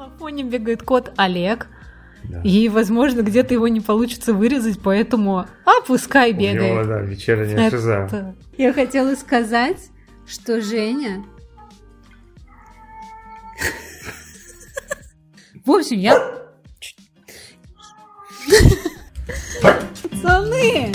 На фоне бегает кот Олег. Да. И, возможно, где-то его не получится вырезать, поэтому а пускай бегает. У него, да, вечерняя Это... шиза. Я хотела сказать, что Женя... В общем, я... Пацаны!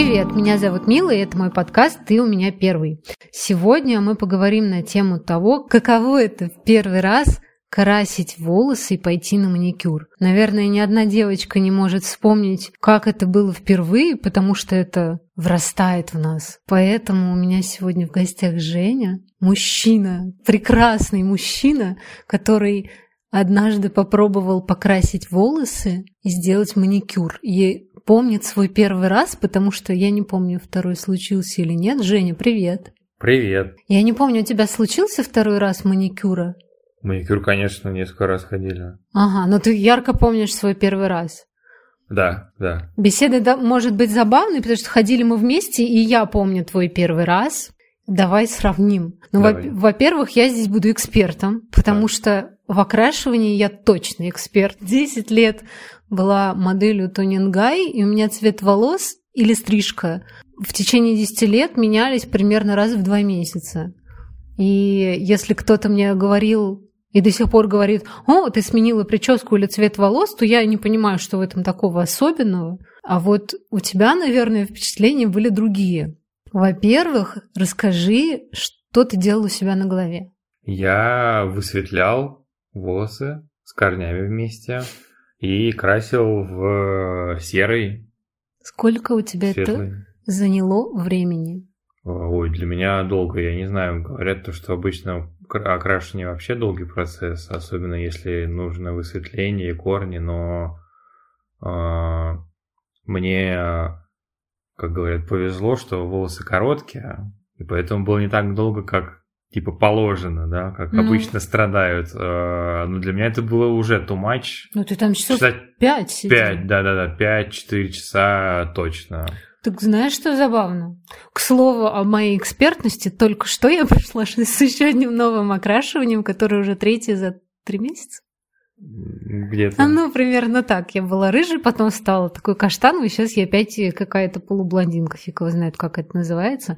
Привет, меня зовут Мила, и это мой подкаст «Ты у меня первый». Сегодня мы поговорим на тему того, каково это в первый раз красить волосы и пойти на маникюр. Наверное, ни одна девочка не может вспомнить, как это было впервые, потому что это врастает в нас. Поэтому у меня сегодня в гостях Женя, мужчина, прекрасный мужчина, который однажды попробовал покрасить волосы и сделать маникюр. И помнит свой первый раз, потому что я не помню, второй случился или нет. Женя, привет. Привет. Я не помню, у тебя случился второй раз маникюра? Маникюр, конечно, несколько раз ходили. Ага, но ты ярко помнишь свой первый раз. Да, да. Беседа да, может быть забавной, потому что ходили мы вместе, и я помню твой первый раз. Давай сравним. Ну, во-первых, я здесь буду экспертом, потому да. что в окрашивании я точно эксперт. Десять лет была моделью Тонингай, и у меня цвет волос или стрижка в течение 10 лет менялись примерно раз в два месяца. И если кто-то мне говорил и до сих пор говорит, о, ты сменила прическу или цвет волос, то я не понимаю, что в этом такого особенного. А вот у тебя, наверное, впечатления были другие. Во-первых, расскажи, что ты делал у себя на голове. Я высветлял волосы с корнями вместе и красил в серый. Сколько у тебя светлый. это заняло времени? Ой, для меня долго, я не знаю, говорят то, что обычно окрашивание вообще долгий процесс, особенно если нужно высветление и корни, но э, мне, как говорят, повезло, что волосы короткие, и поэтому было не так долго, как типа положено, да, как ну, обычно страдают. Э, но для меня это было уже too much. Ну ты там часов пять сидел. Пять, да-да-да, пять-четыре часа точно. Так знаешь, что забавно? К слову о моей экспертности, только что я пришла с еще одним новым окрашиванием, которое уже третье за три месяца. Где-то. А, ну, примерно так. Я была рыжей, потом стала такой каштановой, сейчас я опять какая-то полублондинка, фиг его знает, как это называется.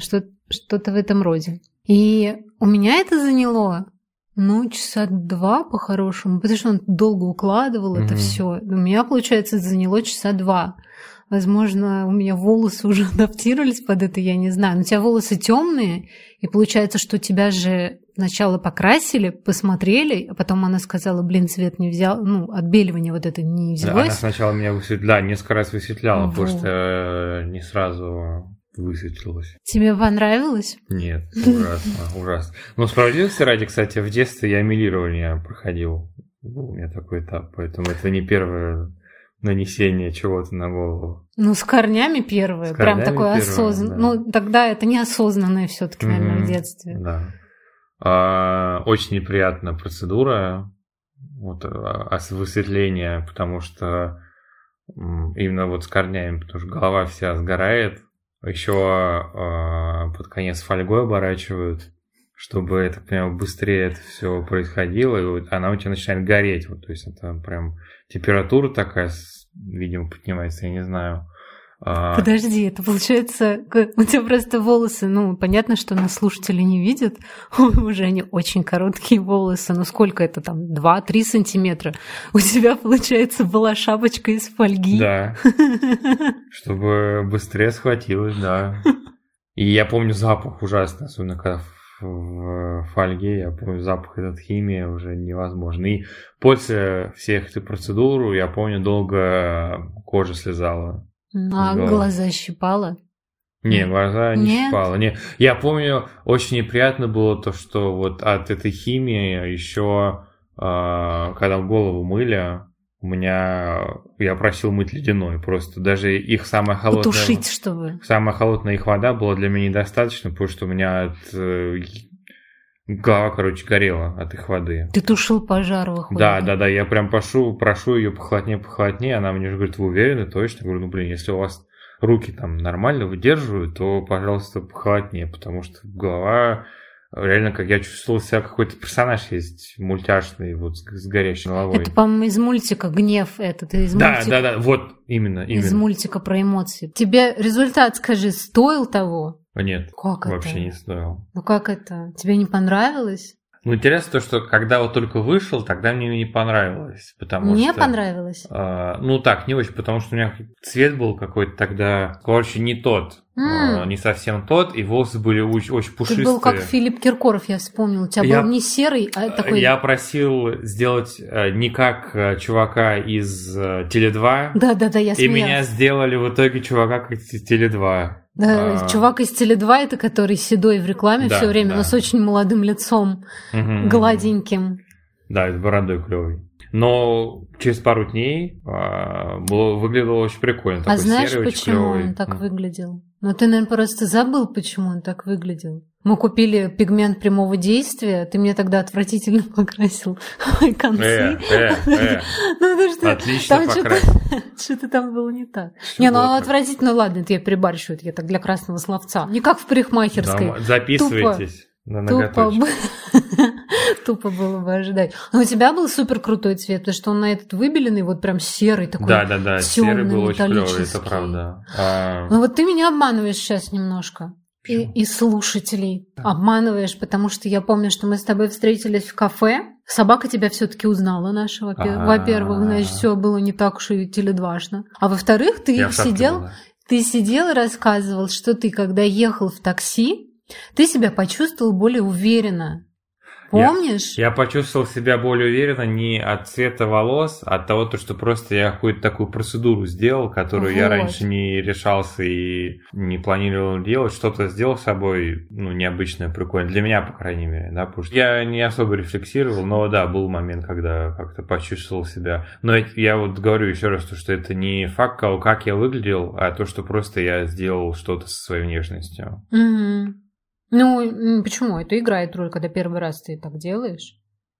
Что- что-то в этом роде. И у меня это заняло ну, часа два по-хорошему, потому что он долго укладывал mm-hmm. это все. У меня, получается, это заняло часа два. Возможно, у меня волосы уже адаптировались под это, я не знаю. Но у тебя волосы темные, и получается, что тебя же сначала покрасили, посмотрели, а потом она сказала, блин, цвет не взял, ну, отбеливание вот это не взялось. Да, она сначала меня высветляла, несколько раз высветляла, вот. потому что э, не сразу высветлилось. Тебе понравилось? Нет, ужасно, ужасно. Но справедливости ради, кстати, в детстве я милирование проходил. Был у меня такой этап, поэтому это не первое нанесение чего-то на голову. Ну, с корнями первое, с прям такое осознанное. Да. Ну, тогда это неосознанное все-таки, наверное, mm-hmm, в детстве. Да. А, очень неприятная процедура вот, а, высветления, потому что именно вот с корнями, потому что голова вся сгорает, еще э, под конец фольгой оборачивают, чтобы, это прям быстрее это все происходило, и вот она у тебя начинает гореть. Вот, то есть это прям температура такая, видимо, поднимается, я не знаю. А, Подожди, это получается, у тебя просто волосы, ну, понятно, что нас слушатели не видят, уже они очень короткие волосы, ну сколько это там, 2-3 сантиметра. У тебя, получается, была шапочка из фольги. Да, чтобы быстрее схватилось, да. И я помню запах ужасный, особенно когда в фольге, я помню, запах этот химии уже невозможно. И после всех этих процедур, я помню, долго кожа слезала. А да. глаза щипало? Не, глаза не Нет? щипало. Не. Я помню, очень неприятно было то, что вот от этой химии еще, э, когда голову мыли, у меня я просил мыть ледяной. Просто даже их самая холодная... Потушить, чтобы... Самая холодная их вода была для меня недостаточно, потому что у меня от... Голова, короче, горела от их воды. Ты тушил пожар, выходит. Да, да, да, я прям прошу, прошу ее похолоднее, похолоднее, она мне же говорит, вы уверены, точно? Я говорю, ну, блин, если у вас руки там нормально выдерживают, то, пожалуйста, похолоднее, потому что голова реально, как я чувствовал себя, какой-то персонаж есть мультяшный, вот с, горящей головой. Это, по-моему, из мультика «Гнев» этот, из да, мультика... Да, да, вот, именно, именно. Из мультика про эмоции. Тебе результат, скажи, стоил того? Нет, как вообще это? не стоил. Ну как это? Тебе не понравилось? Ну, интересно то, что когда вот только вышел, тогда мне не понравилось, потому мне что... понравилось? Э, ну, так, не очень, потому что у меня цвет был какой-то тогда, короче, не тот, Mm. э, не совсем тот, и волосы были очень, очень пушистые. Ты был как Филипп Киркоров, я вспомнил. У тебя Я- был не серый, а такой... Я просил сделать э, не как э, чувака из э, Теле2, Да-да-да, я и смеялась. меня сделали в итоге чувака как из Теле2. Да, А. Чувак из Теле2, это который седой в рекламе Да, все время, да. но с очень молодым лицом, Мгм. гладеньким. Да, с бородой клевый. Но через пару дней а, было, выглядело очень прикольно. а знаешь, серый, почему клёвый. он так выглядел? Ну, ты, наверное, просто забыл, почему он так выглядел. Мы купили пигмент прямого действия, ты мне тогда отвратительно покрасил мои концы. Э, э, э, Ну, отлично там покрасил. что-то там было не так. Не, ну отвратительно, ладно, это я перебарщиваю, это я так для красного словца. Не как в парикмахерской. Да, Записывайтесь на Тупо, ноготочек. бы- тупо было бы ожидать. Но у тебя был супер крутой цвет, потому что он на этот выбеленный, вот прям серый такой. Да, да, да, серый был очень клевый, это правда. А, Ну вот ты меня обманываешь сейчас немножко. И, и слушателей обманываешь, потому что я помню, что мы с тобой встретились в кафе. Собака тебя все-таки узнала наша. во-. Во-первых, значит, все было не так уж и теледважно. А во-вторых, ты я сидел, был, да. ты сидел и рассказывал, что ты, когда ехал в такси, ты себя почувствовал более уверенно. Помнишь? Я почувствовал себя более уверенно не от цвета волос, а от того, то, что просто я какую-то такую процедуру сделал, которую я Вот. раньше не решался и не планировал делать. Что-то сделал с собой, ну, необычное, прикольное. Для меня, по крайней мере, да, потому что я не особо рефлексировал, но да, был момент, когда как-то почувствовал себя. Но это- я вот говорю еще раз, то, что это не факт того, как я выглядел, а то, что просто я сделал что-то со своей внешностью. Мгм. Ну, почему? Это играет роль, когда первый раз ты так делаешь.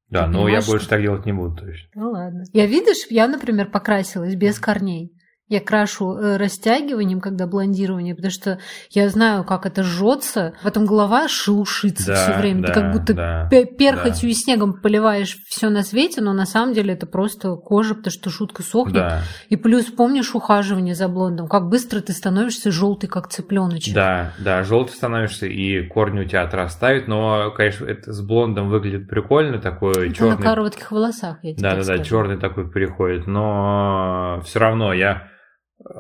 Да, Ты но я больше так делать не буду точно. Ну ладно. Я, видишь, я, например, покрасилась без корней. Я крашу э, растягиванием, когда блондирование, потому что я знаю, как это жжется. Потом голова шелушится Да, все время. Ты да, как будто да, пе- перхотью и снегом поливаешь все на свете, но на самом деле это просто кожа, потому что шутка сохнет. Да. И плюс помнишь ухаживание за блондом, как быстро ты становишься желтый, как цыпленочек. Да, да, желтый становишься, и корни у тебя отрастают, но, конечно, это с блондом выглядит прикольно, такой Это на черный. коротких волосах, я тебе Да, да, да, черный такой переходит, но все равно я.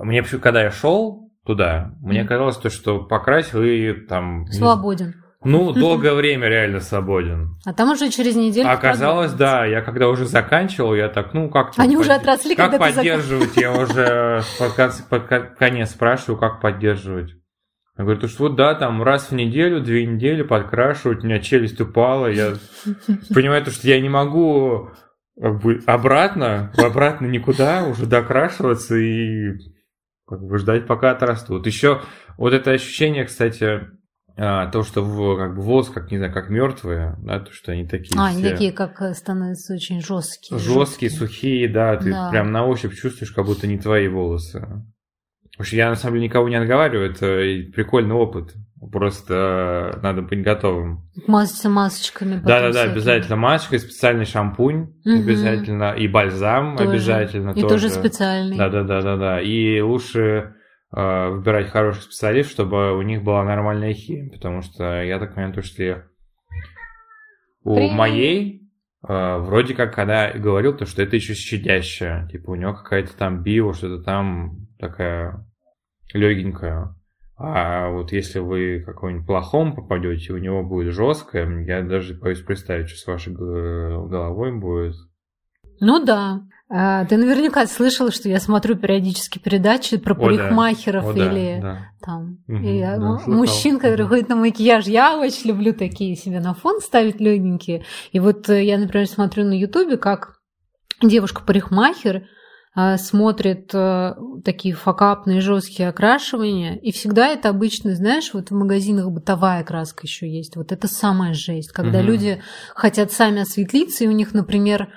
Мне когда я шел туда, мне казалось то, что покрасил и там. Свободен. Ну, долгое время реально свободен. А там уже через неделю... Оказалось, да, я когда уже заканчивал, я так, ну как Они уже подде- отросли, Как когда ты поддерживать? Я уже под конец, под ко- конец спрашиваю, как поддерживать. Я говорю, то что вот да, там раз в неделю, две недели подкрашивать, у меня челюсть упала, я понимаю, то, что я не могу обратно, обратно никуда уже докрашиваться и как бы ждать, пока отрастут. Еще вот это ощущение, кстати, а, то, что как бы волосы, как не знаю, как мертвые, да, то, что они такие А, они такие, как э, становятся очень жесткие. жесткие, сухие, да, ты Да. прям на ощупь чувствуешь, как будто не твои волосы. Потому что я на самом деле никого не отговариваю, это прикольный опыт. Просто э, надо быть готовым. Мазаться масочками. потом Да, да, да, всякими. обязательно маска, и специальный шампунь, Мгм. обязательно, и бальзам Тоже. обязательно. И тоже специальный. Да, да, да, да, да. И лучше э, выбирать хороших специалистов, чтобы у них была нормальная химия. Потому что я так понимаю, то, что я- у Привет. моей э, вроде как, когда говорил, то, что это еще щадящая. Типа у него какая-то там био, что-то там такая легенькая. А вот если вы какой-нибудь плохом попадете, у него будет жесткая, я даже боюсь представить, что с вашей головой будет. Ну да. А, ты наверняка слышала, что я смотрю периодически передачи про О, да. парикмахеров О, да, или да. там Мгм, и, да, слыхал. мужчин, которые Мгм. ходят на макияж. Я очень люблю такие себе на фон ставить легенькие. И вот э, я, например, смотрю на Ютубе, как девушка-парикмахер а, смотрит а, такие факапные жесткие окрашивания, и всегда это обычно, знаешь, вот в магазинах бытовая краска еще есть. Вот это самая жесть, когда угу. люди хотят сами осветлиться, и у них, например,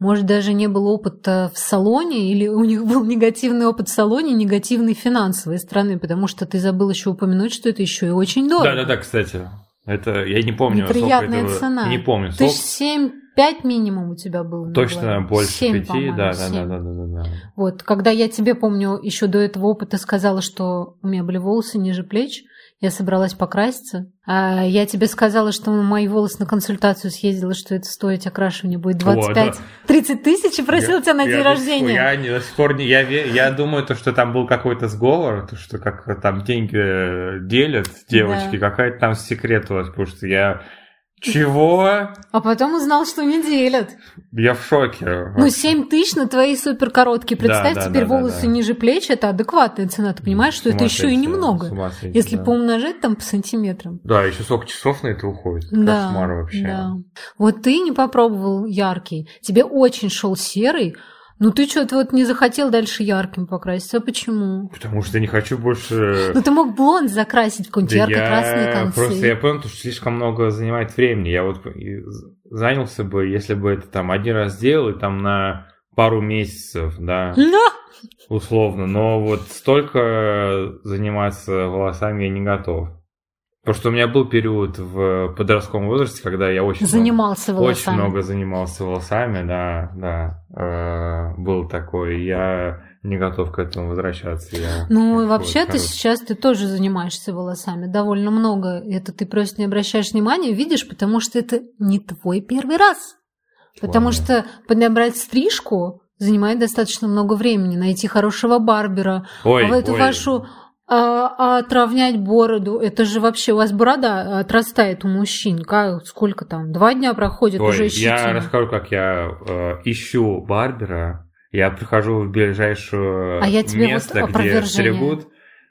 может, даже не было опыта в салоне, или у них был негативный опыт в салоне, негативной финансовой стороны, потому что ты забыл еще упомянуть, что это еще и очень дорого. Да-да-да, кстати. Это я не помню. Неприятная цена. Не помню. Ты семь пять минимум у тебя было. Точно больше 7, пяти, да, да, да, да, да, да. Вот, когда я тебе помню, еще до этого опыта сказала, что у меня были волосы ниже плеч, я собралась покраситься. А я тебе сказала, что мои волосы на консультацию съездила, что это стоить окрашивание будет 25-30 тысяч и просила я, тебя на день я рождения. Я не до сих пор не... Я, я думаю, то, что там был какой-то сговор, то, что как там деньги делят девочки, да. какая-то там секрет у вас, потому что я чего? А потом узнал, что не делят. Я в шоке. Ну, 7 тысяч на твои супер короткие. Представь, да, да, теперь да, волосы ниже плеч это адекватная цена. Ты понимаешь, что это еще и немного. Если поумножать там по сантиметрам. Да, еще сколько часов на это уходит. Да, Кошмар вообще. Да. Вот ты не попробовал яркий. Тебе очень шел серый, ну ты что-то вот не захотел дальше ярким покраситься. А почему? Потому что не хочу больше... Ну ты мог блонд закрасить в какие-нибудь да ярко-красные концы. Просто я понял, что слишком много занимает времени. Я вот занялся бы, если бы это там один раз сделал, и там на пару месяцев, да, условно. Но вот столько заниматься волосами я не готов. Потому что у меня был период в подростковом возрасте, когда я очень занимался много, волосами. Очень много занимался волосами, да, да. Э, был такой. Я не готов к этому возвращаться. Я ну, вообще-то сейчас ты тоже занимаешься волосами довольно много. Это ты просто не обращаешь внимания, видишь, потому что это не твой первый раз. Потому Ладно. что подобрать стрижку занимает достаточно много времени, найти хорошего барбера, ой, а в эту ой. вашу а, а отравнять бороду, это же вообще у вас борода отрастает у мужчин. Как, сколько там? Два дня проходит Ой, уже щетина. Я расскажу, как я э, ищу барбера. Я прихожу в ближайшее а я тебе место, вот где стригут,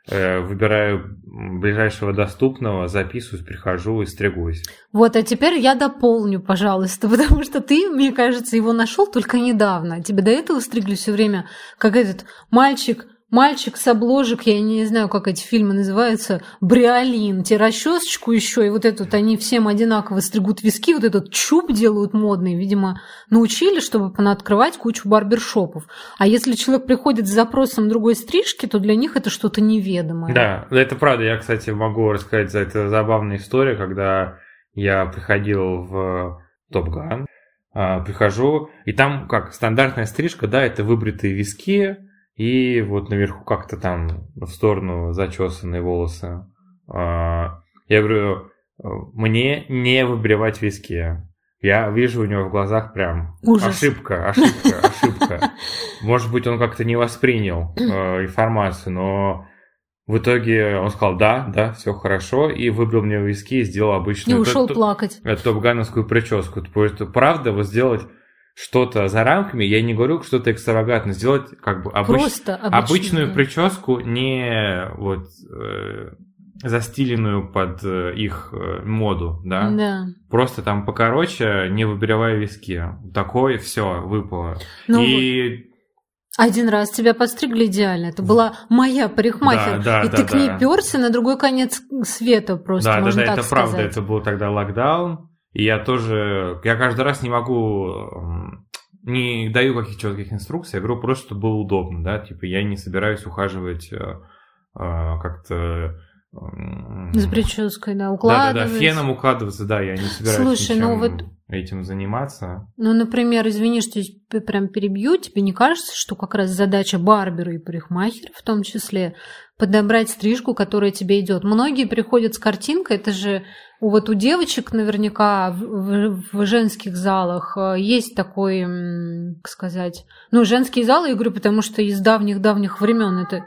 э, выбираю ближайшего доступного, записываюсь, прихожу и стригусь. Вот, а теперь я дополню, пожалуйста, потому что ты, мне кажется, его нашел только недавно. Тебе до этого стригли все время, как этот мальчик мальчик с обложек, я не знаю, как эти фильмы называются, бриолин, те расчесочку еще, и вот этот, они всем одинаково стригут виски, вот этот чуб делают модный, видимо, научили, чтобы открывать кучу барбершопов. А если человек приходит с запросом другой стрижки, то для них это что-то неведомое. Да, это правда. Я, кстати, могу рассказать, за это забавная история, когда я приходил в Топ Ган, прихожу, и там как стандартная стрижка, да, это выбритые виски, и вот наверху как-то там в сторону зачесанные волосы. А, я говорю, мне не выбривать виски. Я вижу у него в глазах прям Ужас. ошибка, ошибка, ошибка. Может быть, он как-то не воспринял э, информацию, но в итоге он сказал, да, да, все хорошо, и выбрал мне виски и сделал обычную... И ушел плакать. Топгановскую прическу. То есть, правда, вот сделать что-то за рамками, я не говорю что-то экстравагантно, сделать как бы обыч... Просто обычную прическу, не вот э, застиленную под э, их э, моду, да? Да. Просто там покороче, не выбривая виски. Такое все выпало. Ну, и один раз тебя подстригли идеально. Это была моя парикмахер. Да, да, и да, ты да. к ней перся на другой конец света просто, да, можно да, да, так это сказать. правда. Это был тогда локдаун. И я тоже, я каждый раз не могу, не даю каких-то четких инструкций, я говорю просто, чтобы было удобно, да, типа я не собираюсь ухаживать э, э, как-то с прической, да, укладываться. Да, да, да, феном укладываться, да, я не собираюсь Слушай, ну вот этим заниматься. Ну, например, извини, что я прям перебью, тебе не кажется, что как раз задача барбера и парикмахера в том числе подобрать стрижку, которая тебе идет. Многие приходят с картинкой, это же вот у девочек наверняка в, в, в женских залах э, есть такой, как сказать, ну, женские залы, я говорю, потому что из давних-давних времен это...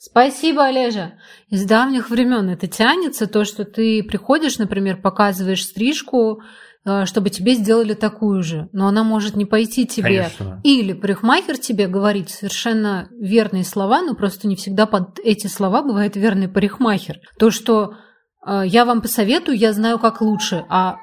Спасибо, Олежа. Из давних времен это тянется, то, что ты приходишь, например, показываешь стрижку, э, чтобы тебе сделали такую же, но она может не пойти тебе. Конечно. Или парикмахер тебе говорит совершенно верные слова, но просто не всегда под эти слова бывает верный парикмахер. То, что я вам посоветую, я знаю, как лучше. А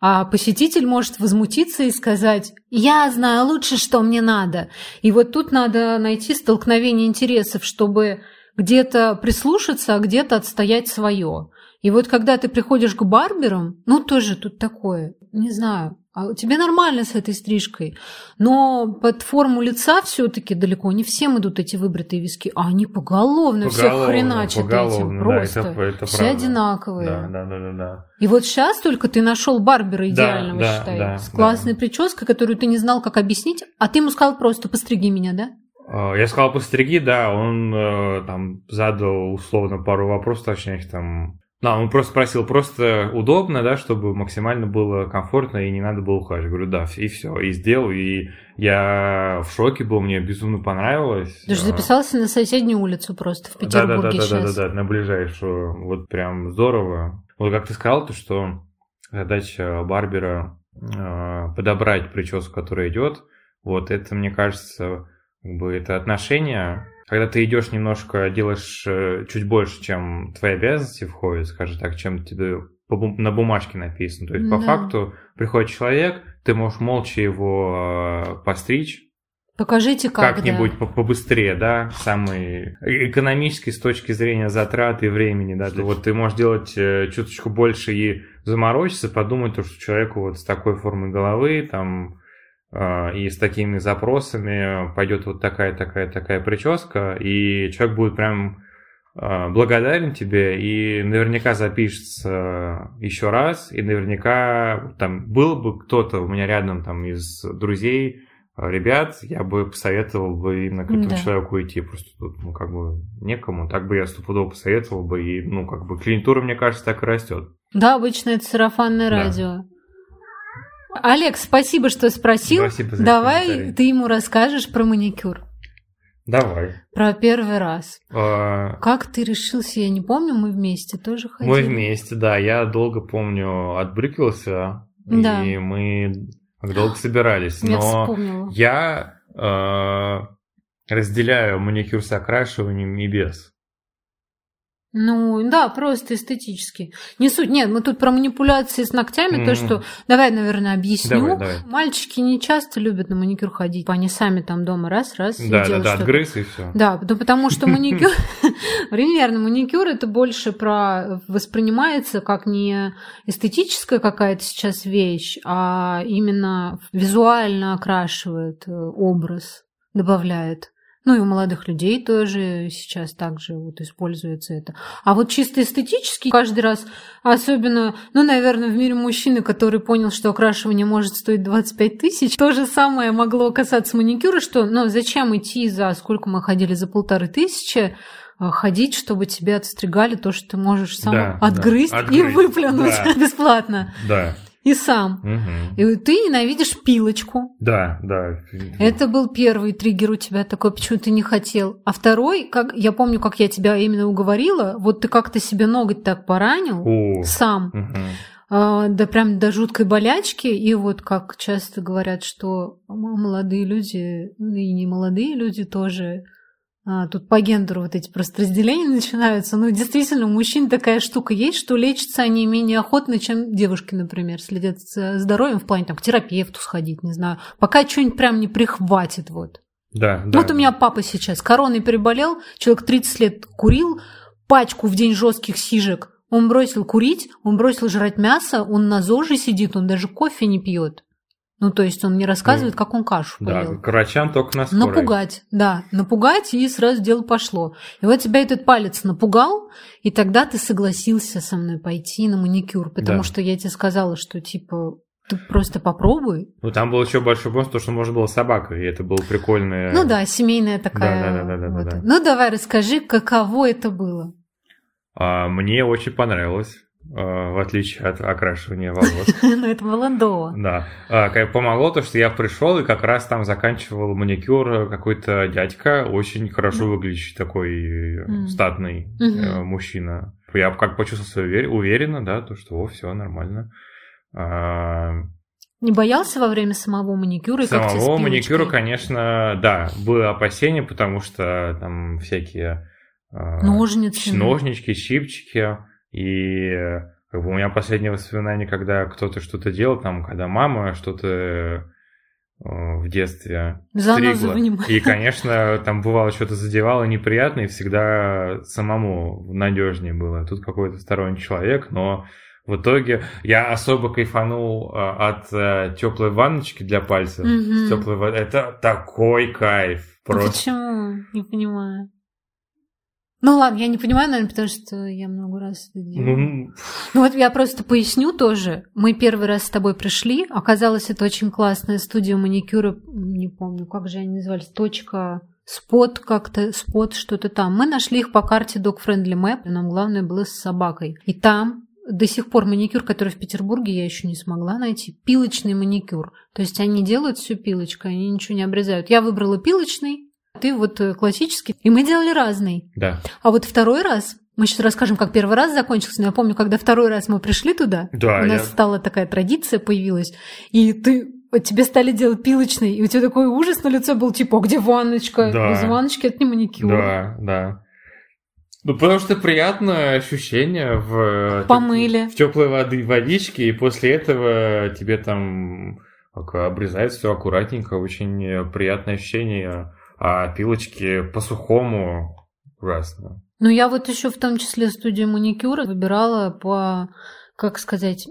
А посетитель может возмутиться и сказать «Я знаю лучше, что мне надо». И вот тут надо найти столкновение интересов, чтобы где-то прислушаться, а где-то отстоять свое. И вот когда ты приходишь к барберам, ну тоже тут такое, не знаю, тебе нормально с этой стрижкой, но под форму лица все-таки далеко не всем идут эти выбритые виски, а они поголовно, поголовно всех хреначат этим, просто. Да, это, это все правда. одинаковые. Да, да, да, да, да. И вот сейчас только ты нашел барбера идеального, да, считай, да, с классной да. прической, которую ты не знал, как объяснить, а ты ему сказал просто «постриги меня», да? А, я сказал «постриги», да, он э, там задал условно пару вопросов, точнее, там да, он просто спросил, просто удобно, да, чтобы максимально было комфортно и не надо было ухаживать. Говорю, да, и все, и сделал, и я в шоке был, мне безумно понравилось. Ты же записался на соседнюю улицу просто в Петербурге да, да, да, сейчас. Да, да, да, на ближайшую, вот прям здорово. Вот как ты сказал, то что задача Барбера э, подобрать прическу, которая идет, вот это, мне кажется, как бы это отношение когда ты идешь немножко, делаешь э, чуть больше, чем твои обязанности входят, скажем так, чем тебе на бумажке написано. То есть, по факту, приходит человек, ты можешь молча его э, постричь, Покажите, как Как-нибудь да. побыстрее, да, самый экономический с точки зрения затрат и времени, да. Вот ты можешь делать э, чуточку больше и заморочиться, подумать, то, что человеку вот с такой формой головы, там, и с такими запросами пойдет вот такая, такая, такая прическа, и человек будет прям а, благодарен тебе и наверняка запишется еще раз, и наверняка там был бы кто-то у меня рядом там из друзей, а, ребят, я бы посоветовал бы именно к этому да. человеку идти, просто тут, ну, как бы некому, так бы я стопудово посоветовал бы, и, ну, как бы клиентура, мне кажется, так и растет. Да, обычно это сарафанное да. радио. Олег, спасибо, что спросил. Спасибо за Давай ты ему расскажешь про маникюр. Давай. Про первый раз. А... Как ты решился, я не помню, мы вместе тоже ходили. Мы вместе, да. Я долго помню, отбрыкивался, да. и мы долго собирались. Я Но вспомнила. я э, разделяю маникюр с окрашиванием и без. Ну, да, просто эстетически. Не суть. Нет, мы тут про манипуляции с ногтями, mm. то, что... Давай, наверное, объясню. Давай, давай. Мальчики не часто любят на маникюр ходить. Они сами там дома раз-раз Да, да, да, отгрыз и все. Да, да, потому что маникюр... Примерно, маникюр это больше про... Воспринимается как не эстетическая какая-то сейчас вещь, а именно визуально окрашивает э, образ, добавляет. Ну и у молодых людей тоже сейчас также вот используется это. А вот чисто эстетически каждый раз, особенно, ну, наверное, в мире мужчины, который понял, что окрашивание может стоить 25 тысяч, то же самое могло касаться маникюра, что, ну, зачем идти за, сколько мы ходили, за полторы тысячи, а, ходить, чтобы тебе отстригали то, что ты можешь сам да, отгрызть, да. и выплюнуть да. бесплатно. Да и сам. Угу. И ты ненавидишь пилочку. Да, да. Это был первый триггер у тебя такой, почему ты не хотел. А второй, как я помню, как я тебя именно уговорила, вот ты как-то себе ноготь так поранил О. сам. Угу. А, да прям до жуткой болячки. И вот как часто говорят, что молодые люди, ну и не молодые люди тоже тут по гендеру вот эти просто разделения начинаются. Ну, действительно, у мужчин такая штука есть, что лечатся они менее охотно, чем девушки, например, следят за здоровьем в плане там, к терапевту сходить, не знаю. Пока что-нибудь прям не прихватит, вот. Да, да. Вот у меня папа сейчас короной переболел, человек 30 лет курил, пачку в день жестких сижек. Он бросил курить, он бросил жрать мясо, он на ЗОЖе сидит, он даже кофе не пьет. Ну, то есть он не рассказывает, ну, как он кашу да, поел. к врачам только на скорой. Напугать, да, напугать, и сразу дело пошло. И вот тебя этот палец напугал, и тогда ты согласился со мной пойти на маникюр, потому да. что я тебе сказала, что типа ты просто попробуй. Ну, там был еще большой бонус, то, что можно было собакой, и это было прикольное. Ну да, семейная такая. Да, да, да, да, вот. да, да. Ну, давай расскажи, каково это было. А, мне очень понравилось. Э, в отличие от окрашивания волос. Ну, это было до. Да. А, помогло то, что я пришел и как раз там заканчивал маникюр какой-то дядька, очень хорошо выглядящий такой статный э, мужчина. Я как почувствовал себя уверенно, да, то, что, о, все нормально. А, Не боялся во время самого маникюра? Самого маникюра, конечно, да, было опасение, потому что там всякие... А, ножницы. Ножнички, щипчики. И Как бы у меня последнее воспоминание, когда кто-то что-то делал, там, когда мама что-то э, в детстве стригла. И, конечно, там бывало что-то задевало неприятно, и всегда самому надежнее было. Тут какой-то сторонний человек, но в итоге я особо кайфанул а, от а, теплой ванночки для пальцев. Мгм. Теплой Это такой кайф. Просто. Почему? Не понимаю. Ну ладно, я не понимаю, наверное, потому что я много раз это делала. Ну, Ну вот я просто поясню тоже. Мы первый раз с тобой пришли. Оказалось, это очень классная студия маникюра. Не помню, как же они назывались. Точка спот как-то, спот что-то там. Мы нашли их по карте Dog Friendly Map. Нам главное было с собакой. И там до сих пор маникюр, который в Петербурге я еще не смогла найти. Пилочный маникюр. То есть они делают все пилочкой, они ничего не обрезают. Я выбрала пилочный, ты вот э, классический. И мы делали разный. да. А вот второй раз, мы сейчас расскажем, как первый раз закончился, но я помню, когда второй раз мы пришли туда, Да, у нас я- стала такая традиция появилась, и ты вот тебе стали делать пилочный, и у тебя такой ужас на лице был, типа, а где ванночка? Да. Без ванночки это не маникюр. Да, да. Ну, потому что приятное ощущение в... Помыли. В теплой воды, водичке, и после этого тебе там обрезают все аккуратненько, очень приятное ощущение, а пилочки по-сухому ужасно. Ну, я вот еще в том числе студию маникюра выбирала по, как сказать,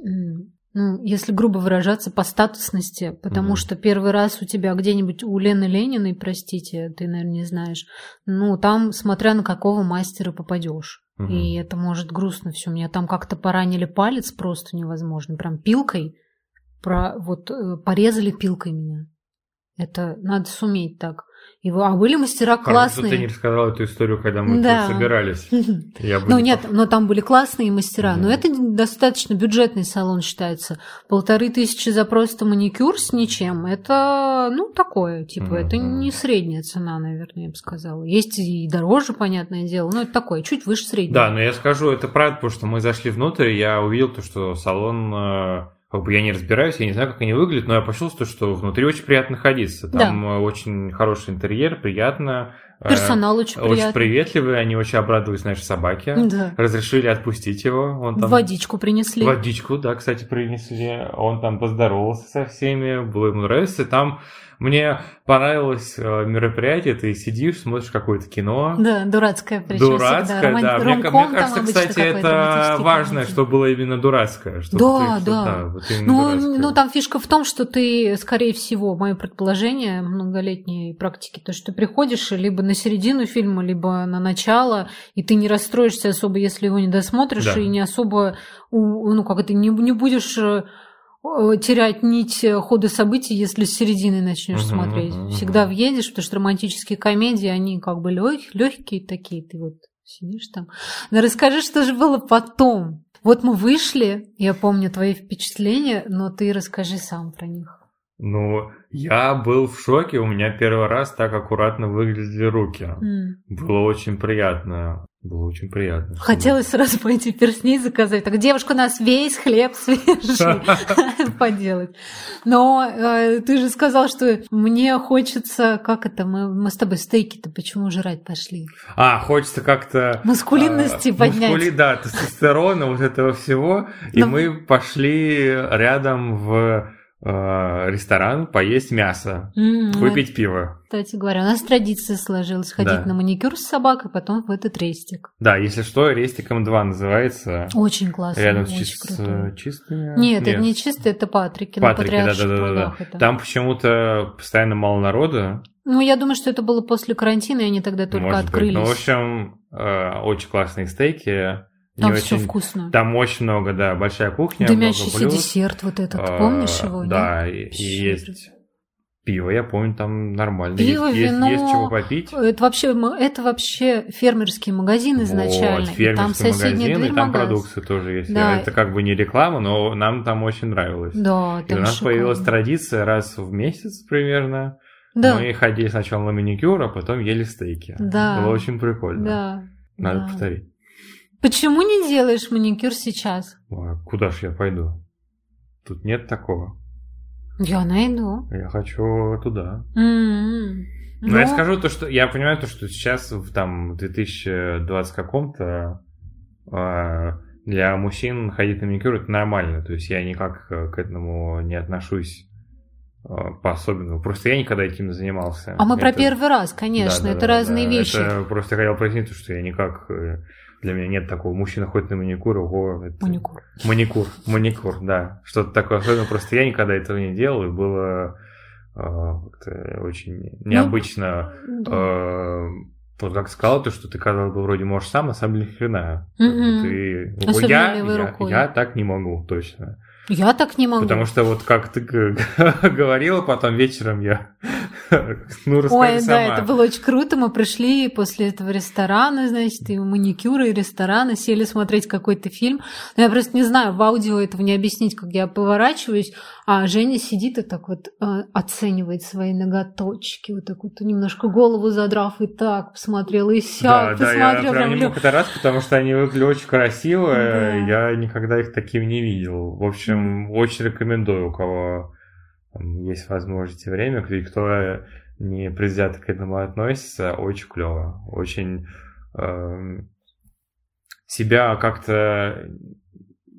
ну, если грубо выражаться, по статусности, потому Мгм. что первый раз у тебя где-нибудь у Лены Лениной, простите, ты, наверное, не знаешь, ну, там, смотря на какого мастера попадешь. Мгм. И это может грустно все. Мне там как-то поранили палец просто невозможно. Прям пилкой, про, вот э, порезали пилкой меня. Это надо суметь так. Вы- а были мастера классные. ты не рассказала эту историю, когда мы Да. собирались. Я Ну не нет, но там были классные мастера. Но это достаточно бюджетный салон считается. Полторы тысячи за просто маникюр с ничем. Это, ну, такое. Типа, это не средняя цена, наверное, я бы сказала. Есть и дороже, понятное дело. Но это такое, чуть выше среднего. Да, но я скажу, это правда, потому что мы зашли внутрь, и я увидел то, что салон, э, как бы я не разбираюсь, я не знаю, как они выглядят, но я почувствовал, что внутри очень приятно находиться. Там э, очень хороший интерьер, приятно. э, Персонал очень Очень приятный. приветливый, они очень обрадовались нашей собаке. Да. Разрешили отпустить его. Он там... Водичку принесли. Водичку, да, кстати, принесли. Он там поздоровался со всеми, было ему нравится. И там мне понравилось э, мероприятие, ты сидишь, смотришь какое-то кино. Да, дурацкая причем Дурацкое, всегда. Роман- да. Мне, мне кажется, кстати, это романтический важно, комедий. что было именно дурацкое. Что Да, ты- что- да. вот Ну, дурацкое. ну, там фишка в том, что ты, скорее всего, мое предположение многолетней практики, то, что ты приходишь либо на середину фильма, либо на начало, и ты не расстроишься особо, если его не досмотришь, Да. и не особо, ну, как это, не, не будешь э, терять нить э, хода событий, если с середины начнешь Мгм, смотреть. мгм, Всегда мгм. въедешь, потому что романтические комедии, они как бы легкие такие, ты вот сидишь там. Но расскажи, что же было потом. Вот мы вышли, я помню твои впечатления, но ты расскажи сам про них. Ну, я был в шоке, у меня первый раз так аккуратно выглядели руки. М. Было очень приятно. Было очень приятно. Хотелось сразу пойти персней заказать. Так, девушка, у нас весь хлеб свежий поделать. Но э, ты же сказал, что мне хочется... Как это? Мы, мы с тобой стейки-то почему жрать пошли? А, хочется как-то... Маскулинности а, поднять. мускули- да, тестостерона, вот этого всего. И Ну. мы пошли рядом в э, ресторан поесть мясо, М, выпить пиво. Кстати говоря, у нас традиция сложилась ходить Да. на маникюр с собакой, потом в этот рестик. Да, если что, рестиком 2 называется. Очень классно. Рядом с очень чис- крутой. с чистыми. Нет, это не чисто, это Патрики, Патрики, да, да, да, да, да. Там почему-то постоянно мало народа. Ну, я думаю, что это было после карантина, и они тогда только может быть. открылись. Ну, в общем, э, очень классные стейки. Не Там все очень- вкусно. Там очень много, да, большая кухня, Дымящийся много блюд. десерт вот этот, А, помнишь его? Да, и, есть пиво, я помню, там нормально. Пиво, есть, есть- вино. есть чего попить. Это вообще, это вообще фермерский магазин изначально. Вот, там фермерский соседняя магазин, и там магаз. продукция тоже есть. Да. Это как бы не реклама, но нам там очень нравилось. Да, и там у нас шикарно. появилась традиция раз в месяц примерно. Да, Мы ходили сначала на маникюр, а потом ели стейки. Да. Было очень прикольно. да. Надо да. повторить. Почему не делаешь маникюр сейчас? А куда ж я пойду? Тут нет такого. Я найду. Я хочу туда. М-м. Но Ну, я скажу то, что я понимаю то, что сейчас в там 2020 каком-то а, для мужчин ходить на маникюр это нормально. То есть я никак э, к этому не отношусь э, по-особенному. Просто я никогда этим не занимался. А мы это... про первый раз, конечно, да, это да, разные да. вещи. Это просто я хотел прояснить, что я никак э, для меня нет такого. Мужчина ходит на маникюр, ого, это... Маникюр. Маникюр, маникюр, да. Что-то такое. Особенно просто я никогда этого не делал, и было э, очень ну, необычно. Ну, да. э, вот как сказал, то, что ты, казалось бы, вроде можешь сам, а сам ни хрена. Угу. Ты... Я, я, я так не могу, точно. Я так не могу. Потому что вот как ты говорила, потом вечером я ну, Ой, сама. да, это было очень круто. Мы пришли после этого ресторана, значит, и маникюра, и ресторана, сели смотреть какой-то фильм. Но я просто не знаю, в аудио этого не объяснить, как я поворачиваюсь, а Женя сидит и так вот э, оценивает свои ноготочки, вот так вот немножко голову задрав и так посмотрел, и сяк да, посмотрел. Да, я прям не мог это раз, потому что они выглядели очень красиво, да. я никогда их таким не видел. В общем, очень рекомендую, у кого есть возможность и время, кто не предвзято к этому относится, очень клево. Очень э, себя как-то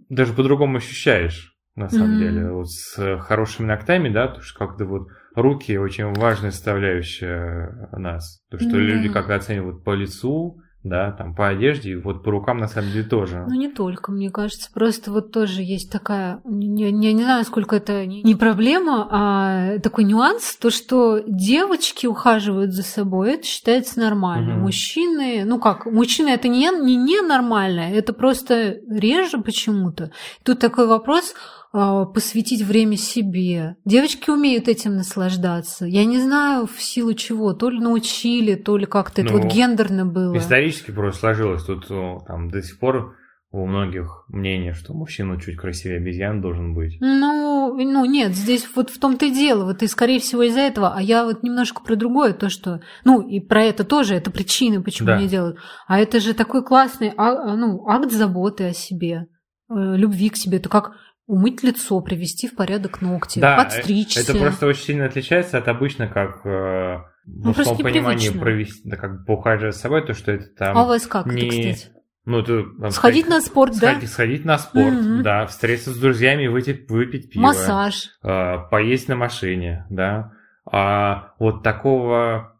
даже по-другому ощущаешь, на самом mm-hmm. деле. Вот с хорошими ногтями, да, потому что как-то вот руки очень важная составляющая нас. То, что mm-hmm. люди как оценивают по лицу, да, там по одежде, и вот по рукам на самом деле тоже. Ну не только, мне кажется, просто вот тоже есть такая, я не, не знаю, сколько это не проблема, а такой нюанс, то, что девочки ухаживают за собой, это считается нормально. Угу. Мужчины, ну как, мужчины это не, не, не нормально, это просто реже почему-то. Тут такой вопрос, посвятить время себе. Девочки умеют этим наслаждаться. Я не знаю в силу чего, то ли научили, то ли как-то ну, это вот ну, гендерно было. Исторически просто сложилось. Тут там до сих пор у многих мнение, что мужчина чуть красивее обезьян должен быть. Ну, ну нет, здесь вот в том-то и дело. Вот и скорее всего из-за этого. А я вот немножко про другое, то что... Ну, и про это тоже, это причины, почему да. не делают. А это же такой классный а, ну, акт заботы о себе, э, любви к себе. Это как умыть лицо, привести в порядок ногти, да, подстричься. Это просто очень сильно отличается от обычно, как э, ну, в понимании провести, да, как поухаживать за собой, то что это там. А у вас как не... это, кстати? Ну, это, там, сходить сходить на спорт, сходить, да? Сходить на спорт, mm-hmm. да, встретиться с друзьями, выйти, выпить пиво. Массаж. Э, поесть на машине, да. А вот такого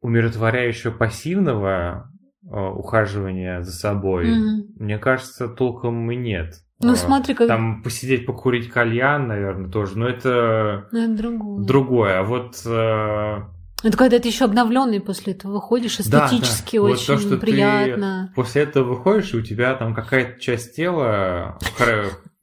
умиротворяющего пассивного э, ухаживания за собой, mm-hmm. мне кажется, толком и нет. Ну, а, смотри, как... Там посидеть, покурить кальян, наверное, тоже. Но это... Ну, это другое. Другое. А вот... Э... Это когда ты еще обновленный после этого выходишь, эстетически да, да. очень вот то, что приятно. Ты после этого выходишь, и у тебя там какая-то часть тела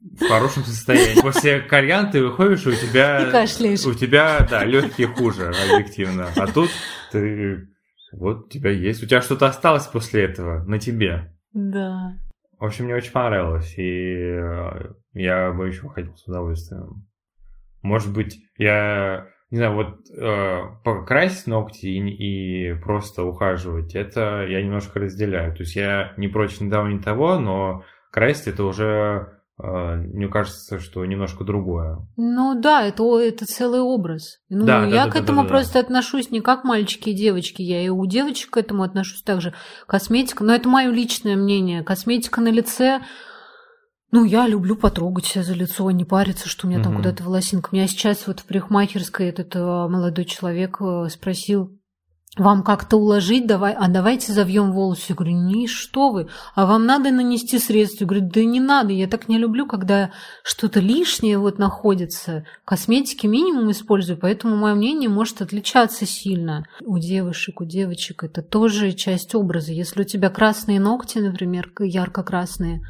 в хорошем состоянии. После кальян ты выходишь, и у тебя... И кашляешь. У тебя, да, легкие хуже, объективно. А тут ты... Вот у тебя есть. У тебя что-то осталось после этого на тебе. Да. В общем, мне очень понравилось, и э, я бы еще ходил с удовольствием. Может быть, я не знаю, вот э, покрасить ногти и, и просто ухаживать, это я немножко разделяю. То есть я не против ни того, но красить это уже мне кажется, что немножко другое. Ну да, это, это целый образ. Ну, да, я да, к да, этому да, да, просто да. отношусь не как мальчики и девочки. Я и у девочек к этому отношусь также. Косметика, но это мое личное мнение. Косметика на лице. Ну, я люблю потрогать себя за лицо, а не париться, что у меня угу. там куда-то волосинка. Меня сейчас вот в парикмахерской этот а, молодой человек э, спросил, вам как-то уложить, давай, а давайте завьем волосы. Я говорю, не, что вы, а вам надо нанести средства. Я говорю, да не надо, я так не люблю, когда что-то лишнее вот находится. Косметики минимум использую, поэтому мое мнение может отличаться сильно. У девушек, у девочек это тоже часть образа. Если у тебя красные ногти, например, ярко-красные,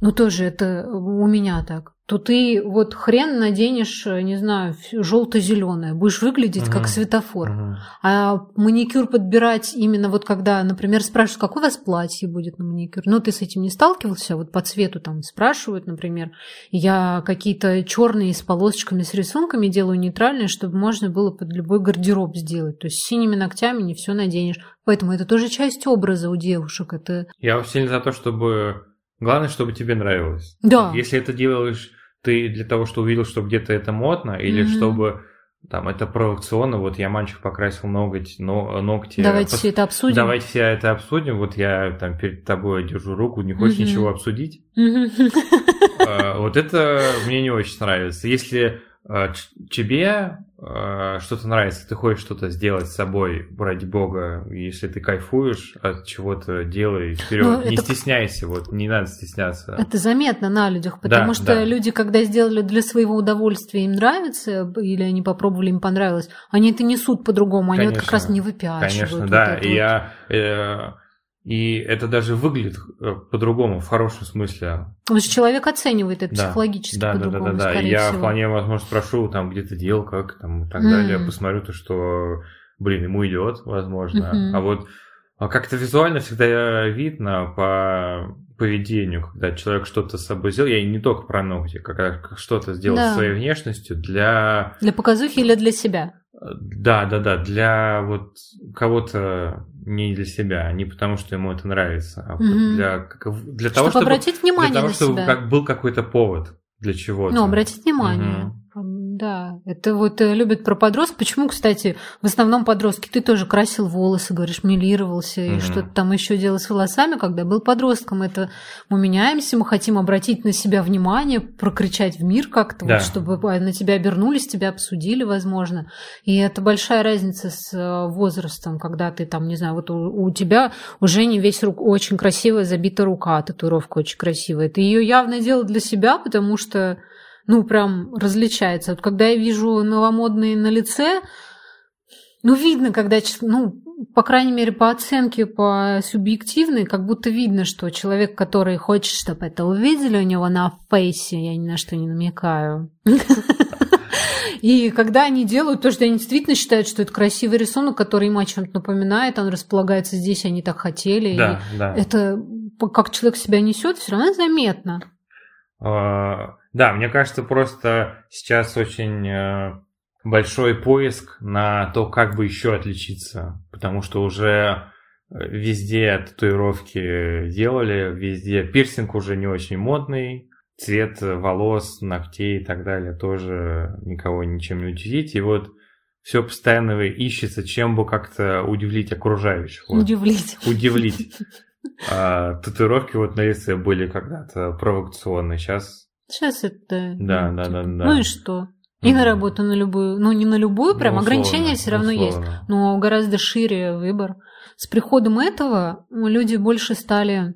ну тоже это у меня так то ты вот хрен наденешь, не знаю, желто-зеленое, будешь выглядеть uh-huh. как светофор. Uh-huh. А маникюр подбирать именно вот когда, например, спрашивают, какое у вас платье будет на маникюр. Ну, ты с этим не сталкивался? Вот по цвету там спрашивают, например. Я какие-то черные с полосочками, с рисунками делаю нейтральные, чтобы можно было под любой гардероб сделать. То есть с синими ногтями не все наденешь. Поэтому это тоже часть образа у девушек. Это... Я сильно за то, чтобы Главное, чтобы тебе нравилось. Да. Если это делаешь ты для того, что увидел, что где-то это модно, или mm-hmm. чтобы там это провокационно, вот я мальчик покрасил ноготь, но, ногти. Давайте пос... все это обсудим. Давайте все это обсудим. Вот я там перед тобой держу руку, не хочешь mm-hmm. ничего обсудить? Mm-hmm. Вот это мне не очень нравится. Если тебе э, что-то нравится, ты хочешь что-то сделать с собой, ради бога, если ты кайфуешь от чего-то, делай вперед, ну, не это... стесняйся, вот не надо стесняться. Это заметно на людях, потому да, что да. люди, когда сделали для своего удовольствия, им нравится, или они попробовали, им понравилось, они это несут по-другому, они вот как раз не выпячивают. Конечно, вот да, и вот. я... Э, и это даже выглядит э, по-другому, в хорошем смысле. Потому что человек оценивает это да. психологически да, по-другому, да, да, да, да. Я всего. вполне, возможно, спрошу, там, где ты делал, как, там, и так mm. далее. Посмотрю то, что, блин, ему идет, возможно. Mm-hmm. А вот а как-то визуально всегда видно по поведению, когда человек что-то с собой сделал, я не только про ногти, когда что-то сделал да. своей внешностью для... Для показухи или для себя? Да, да, да, для вот кого-то не для себя, не потому что ему это нравится, а mm-hmm. для, для того, чтобы обратить внимание для того, на чтобы себя. Как был какой-то повод для чего-то. Ну, обратить внимание. Mm-hmm. Да, это вот э, любят про подростков. Почему, кстати, в основном подростки? Ты тоже красил волосы, говоришь, милировался mm-hmm. и что-то там еще делал с волосами, когда был подростком. Это мы меняемся, мы хотим обратить на себя внимание, прокричать в мир как-то, да. вот, чтобы на тебя обернулись, тебя обсудили, возможно. И это большая разница с э, возрастом, когда ты там, не знаю, вот у, у тебя уже не весь рук очень красивая забита рука, татуировка очень красивая. Ты ее явно делал для себя, потому что ну, прям различается. Вот когда я вижу новомодные на лице, ну, видно, когда, ну, по крайней мере, по оценке, по субъективной, как будто видно, что человек, который хочет, чтобы это увидели у него на фейсе, я ни на что не намекаю. И когда они делают то, что они действительно считают, что это красивый рисунок, который им о чем-то напоминает, он располагается здесь, они так хотели. Да, да. Это как человек себя несет, все равно заметно. Да, мне кажется, просто сейчас очень э, большой поиск на то, как бы еще отличиться, потому что уже э, везде татуировки делали, везде пирсинг уже не очень модный, цвет волос, ногтей и так далее тоже никого ничем не удивить. И вот все постоянно ищется, чем бы как-то удивить окружающих. Вот. Удивлить. Удивлить. А, татуировки вот на лице были когда-то провокационные, сейчас Сейчас это... Да, ну, да, типа, да, да. Ну и что? И на работу на любую, ну не на любую, прям ну, условно, ограничения все равно условно. есть, но гораздо шире выбор. С приходом этого люди больше стали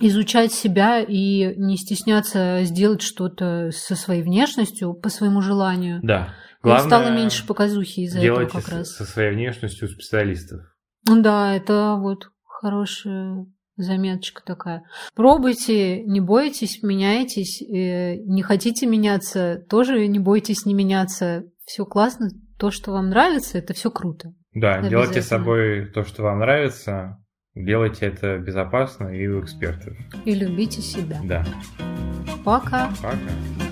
изучать себя и не стесняться сделать что-то со своей внешностью по своему желанию. Да. Главное, стало меньше показухи из-за этого как раз. со своей внешностью специалистов. Да, это вот хорошая Заметочка такая. Пробуйте, не бойтесь, меняйтесь. Э, не хотите меняться, тоже не бойтесь не меняться. Все классно. То, что вам нравится, это все круто. Да, делайте с собой то, что вам нравится. Делайте это безопасно и у экспертов. И любите себя. Да. Пока. Пока.